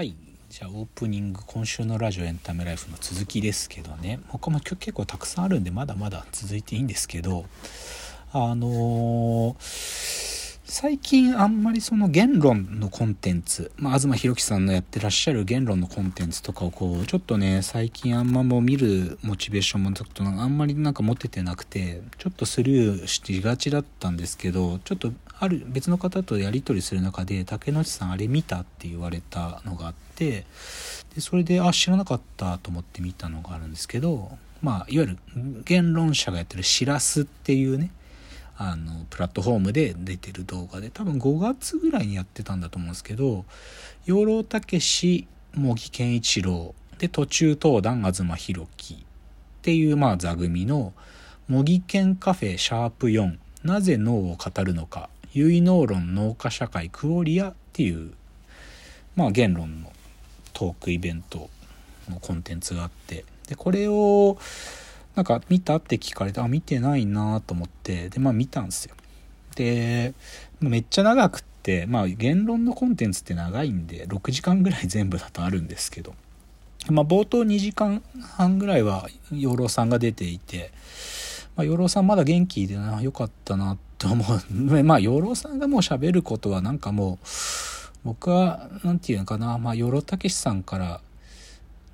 はい。じゃあオープニング今週のラジオエンタメライフの続きですけどね。他も今日結構たくさんあるんでまだまだ続いていいんですけどあのー、最近あんまりその言論のコンテンツ、まあ、東博樹さんのやってらっしゃる言論のコンテンツとかをこうちょっとね最近あんまもう見るモチベーションもちょっとあんまりなんか持ててなくてちょっとスルーしがちだったんですけどちょっとある別の方とやり取りする中で竹野内さんあれ見たって言われたのがあってでそれであ知らなかったと思って見たのがあるんですけどまあいわゆる言論者がやってる「しらす」っていうねあのプラットフォームで出てる動画で多分5月ぐらいにやってたんだと思うんですけど養老孟司茂木健一郎で途中登壇東博樹っていうまあ座組の茂木健カフェシャープ4なぜ脳を語るのか結納論農家社会クオリアっていうまあ言論のトークイベントのコンテンツがあってでこれをなんか見たって聞かれてあ見てないなと思ってでまあ見たんですよ。でめっちゃ長くってまあ言論のコンテンツって長いんで6時間ぐらい全部だとあるんですけどまあ冒頭2時間半ぐらいは養老さんが出ていてまあ、養老さんまだ元気でな、よかったなって思う。まあ、養老さんがもう喋ることはなんかもう、僕は、なんていうのかな、まあ、養老たけしさんから、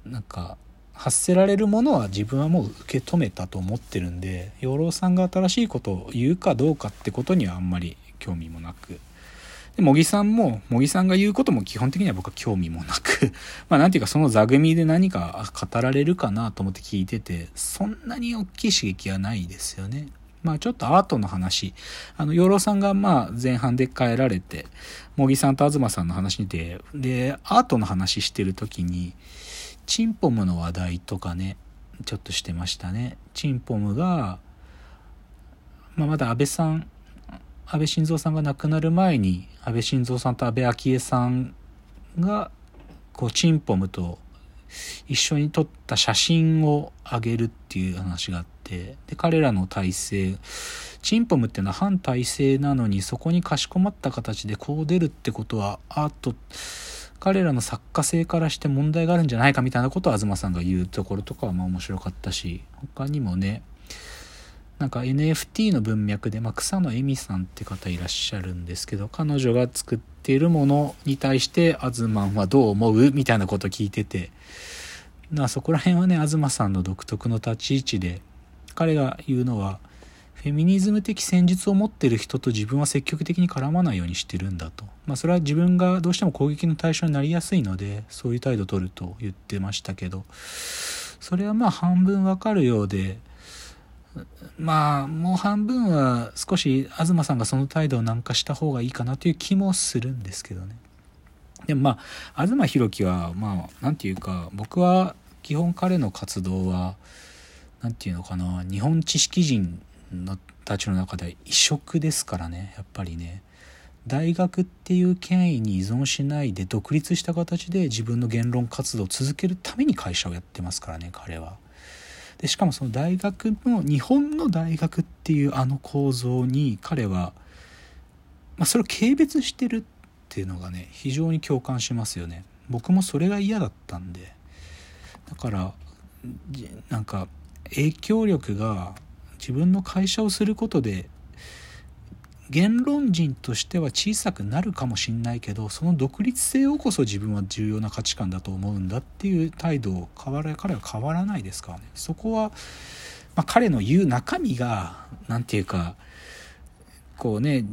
なんか、発せられるものは自分はもう受け止めたと思ってるんで、養老さんが新しいことを言うかどうかってことにはあんまり興味もなく、で、茂木さんも、茂木さんが言うことも基本的には僕は興味もなく まあなんていうかその座組で何か語られるかなと思って聞いてて、そんなに大きい刺激はないですよね。まあちょっとアートの話。あの、養老さんがまあ前半で帰られて、茂木さんと東さんの話で、で、アートの話してる時に、チンポムの話題とかね、ちょっとしてましたね。チンポムが、まあまだ安倍さん安倍晋三さんが亡くなる前に安倍晋三さんと安倍昭恵さんがこうチンポムと一緒に撮った写真をあげるっていう話があってで彼らの体制チンポムっていうのは反体制なのにそこにかしこまった形でこう出るってことはアート彼らの作家性からして問題があるんじゃないかみたいなことを東さんが言うところとかはまあ面白かったし他にもねなんか NFT の文脈で、まあ、草野恵美さんって方いらっしゃるんですけど彼女が作っているものに対してアズマンはどう思うみたいなこと聞いててまそこら辺はね東さんの独特の立ち位置で彼が言うのはフェミニズム的戦術を持ってる人と自分は積極的に絡まないようにしてるんだと。まあそれは自分がどうしても攻撃の対象になりやすいのでそういう態度を取ると言ってましたけどそれはまあ半分わかるようでまあもう半分は少し東さんがその態度を軟化した方がいいかなという気もするんですけどねでもまあ東博樹はまあ何て言うか僕は基本彼の活動は何て言うのかな日本知識人のたちの中では異色ですからねやっぱりね大学っていう権威に依存しないで独立した形で自分の言論活動を続けるために会社をやってますからね彼は。でしかもその大学の日本の大学っていうあの構造に彼は、まあ、それを軽蔑してるっていうのがね非常に共感しますよね。僕もそれが嫌だったんで。だからなんか影響力が自分の会社をすることで言論人としては小さくなるかもしんないけどその独立性をこそ自分は重要な価値観だと思うんだっていう態度を変わら彼は変わらないですからねそこは、まあ、彼の言う中身が何て言うかこうね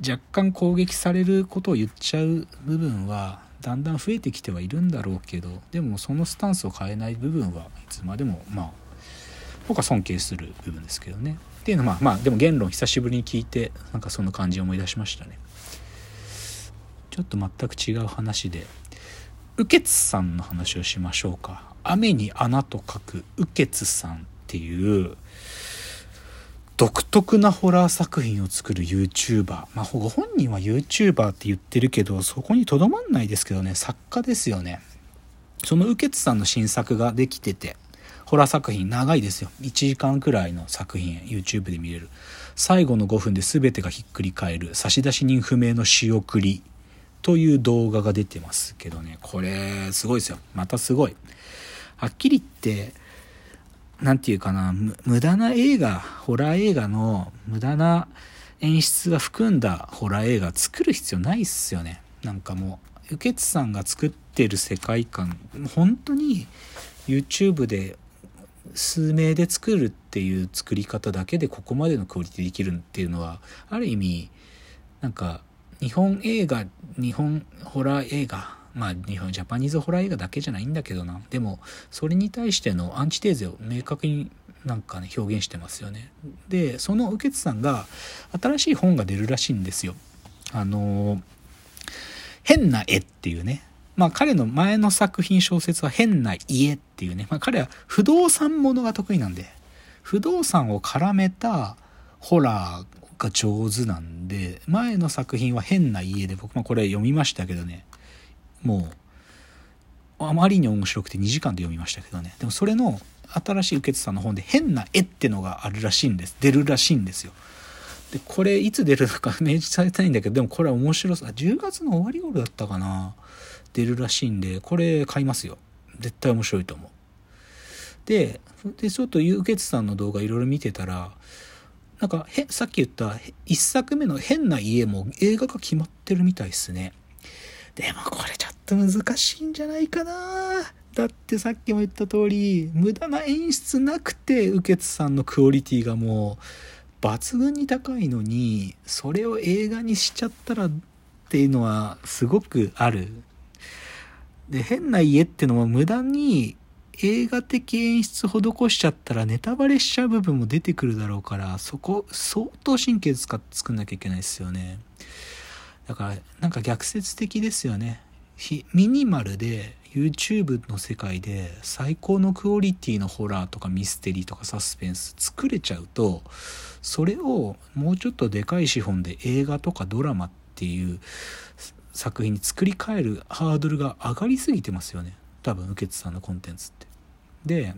若干攻撃されることを言っちゃう部分はだんだん増えてきてはいるんだろうけどでもそのスタンスを変えない部分はいつまでもまあ僕は尊敬する部分ですけどね。っていうのはまあでも言論久しぶりに聞いてなんかその感じを思い出しましたね。ちょっと全く違う話で右傑さんの話をしましょうか。雨に穴と書く右傑さんっていう独特なホラー作品を作る YouTuber まあご本人は YouTuber って言ってるけどそこにとどまんないですけどね。作家ですよね。その右傑さんの新作ができててホラー作品長いですよ。1時間くらいの作品。YouTube で見れる。最後の5分で全てがひっくり返る。差出人不明の仕送り。という動画が出てますけどね。これすごいですよ。またすごい。はっきり言って何て言うかな。無駄な映画ホラー映画の無駄な演出が含んだホラー映画作る必要ないっすよね。なんかもうケツさんが作ってる世界観本当に YouTube で数名で作るっていう作り方だけでここまでのクオリティできるっていうのはある意味なんか日本映画日本ホラー映画まあ日本ジャパニーズホラー映画だけじゃないんだけどな。でもそれに対してのアンチテーゼを明確になんかね表現してますよね。でその右傑さんが新しい本が出るらしいんですよ。あの変な絵っていうね。まあ彼の前の作品小説は変な家っていうね、まあ彼は不動産ものが得意なんで、不動産を絡めたホラーが上手なんで、前の作品は変な家で僕もこれ読みましたけどね、もう、あまりに面白くて2時間で読みましたけどね。でもそれの新しい受けさんの本で変な絵ってのがあるらしいんです。出るらしいんですよ。で、これいつ出るのか明示されたいんだけど、でもこれは面白さ、10月の終わり頃だったかな。出るらしいんで、これ買いますよ。絶対面白いと思う。で、でちょっとゆうけつさんの動画いろいろ見てたら、なんかへ、さっき言った一作目の変な家も映画が決まってるみたいっすね。でもこれちょっと難しいんじゃないかなだってさっきも言った通り、無駄な演出なくて、右傑さんのクオリティがもう抜群に高いのに、それを映画にしちゃったらっていうのはすごくあるで、変な家ってのは無駄に映画的演出施しちゃったらネタバレしちゃう部分も出てくるだろうから、そこ相当神経使って作んなきゃいけないですよね。だから、なんか逆説的ですよね。ミニマルで YouTube の世界で最高のクオリティのホラーとかミステリーとかサスペンス作れちゃうとそれをもうちょっとでかい資本で映画とかドラマっていう作品に作り変えるハードルが上がりすぎてますよね。多分右傑さんのコンテンツって。で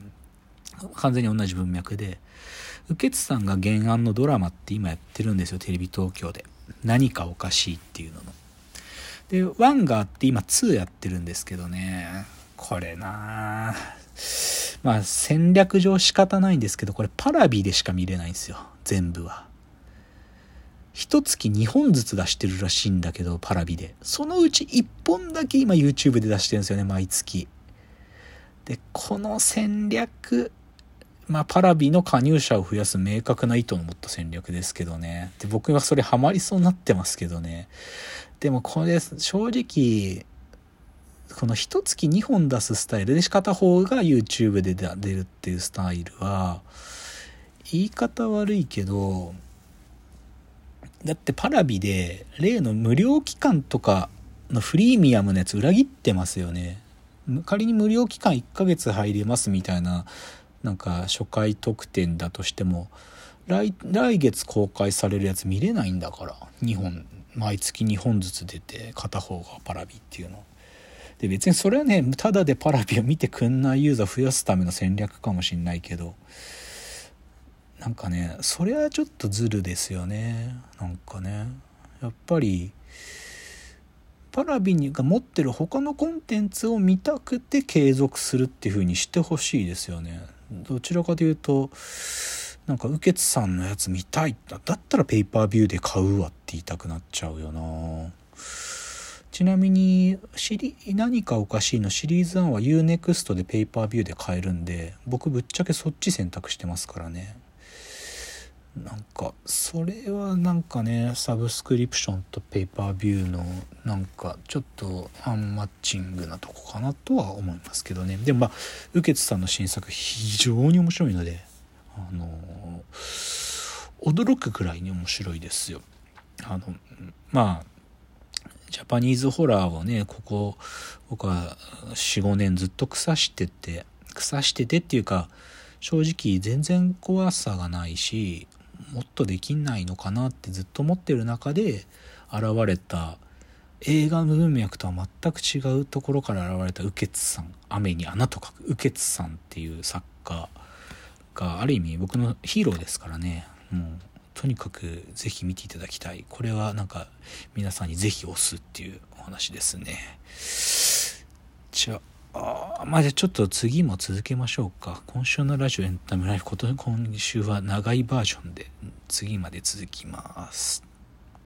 完全に同じ文脈で右傑さんが原案のドラマって今やってるんですよテレビ東京で。何かおかしいっていうのの。で1があって今2やってるんですけどね。これなまあ戦略上仕方ないんですけどこれパラビでしか見れないんですよ。全部は。一月2本ずつ出してるらしいんだけど、パラビで。そのうち1本だけ今 YouTube で出してるんですよね、毎月。で、この戦略、まあ、パラビの加入者を増やす明確な意図を持った戦略ですけどね。で、僕はそれハマりそうになってますけどね。でもこれ、正直、この一月2本出すスタイルで片方が YouTube で出るっていうスタイルは、言い方悪いけど、だってパラビで例の無料期間とかのフリーミアムのやつ裏切ってますよね。仮に無料期間1ヶ月入れますみたいななんか初回特典だとしても来来月公開されるやつ見れないんだから2本毎月2本ずつ出て片方がパラビっていうの。で別にそれはねただでパラビを見てくんないユーザー増やすための戦略かもしんないけど。なんかねそれはちょっとズルですよね。なんかね。やっぱりパラビが持ってる他のコンテンツを見たくて継続するっていう風にしてほしいですよね。どちらかというとなんか右傑さんのやつ見たいだったらペーパービューで買うわって言いたくなっちゃうよな。ちなみにシリ何かおかしいのシリーズ1は UNEXT でペーパービューで買えるんで僕ぶっちゃけそっち選択してますからね。なんかそれはなんかねサブスクリプションとペーパービューのなんかちょっとアンマッチングなとこかなとは思いますけどね。でもまあ右傑さんの新作非常に面白いのであの驚くくらいに面白いですよ。あのまあジャパニーズホラーをねここ僕は45年ずっと腐してて腐しててっていうか正直全然怖さがないしもっとできないのかなってずっと思ってる中で現れた映画の文脈とは全く違うところから現れた右傑さん雨に穴と書く右傑さんっていう作家がある意味僕のヒーローですからね。もうとにかくぜひ見ていただきたい。これはなんか皆さんにぜひ押すっていうお話ですね。じゃああまあじゃあちょっと次も続けましょうか。今週のラジオエンタメライフ今週は長いバージョンで次まで続きます。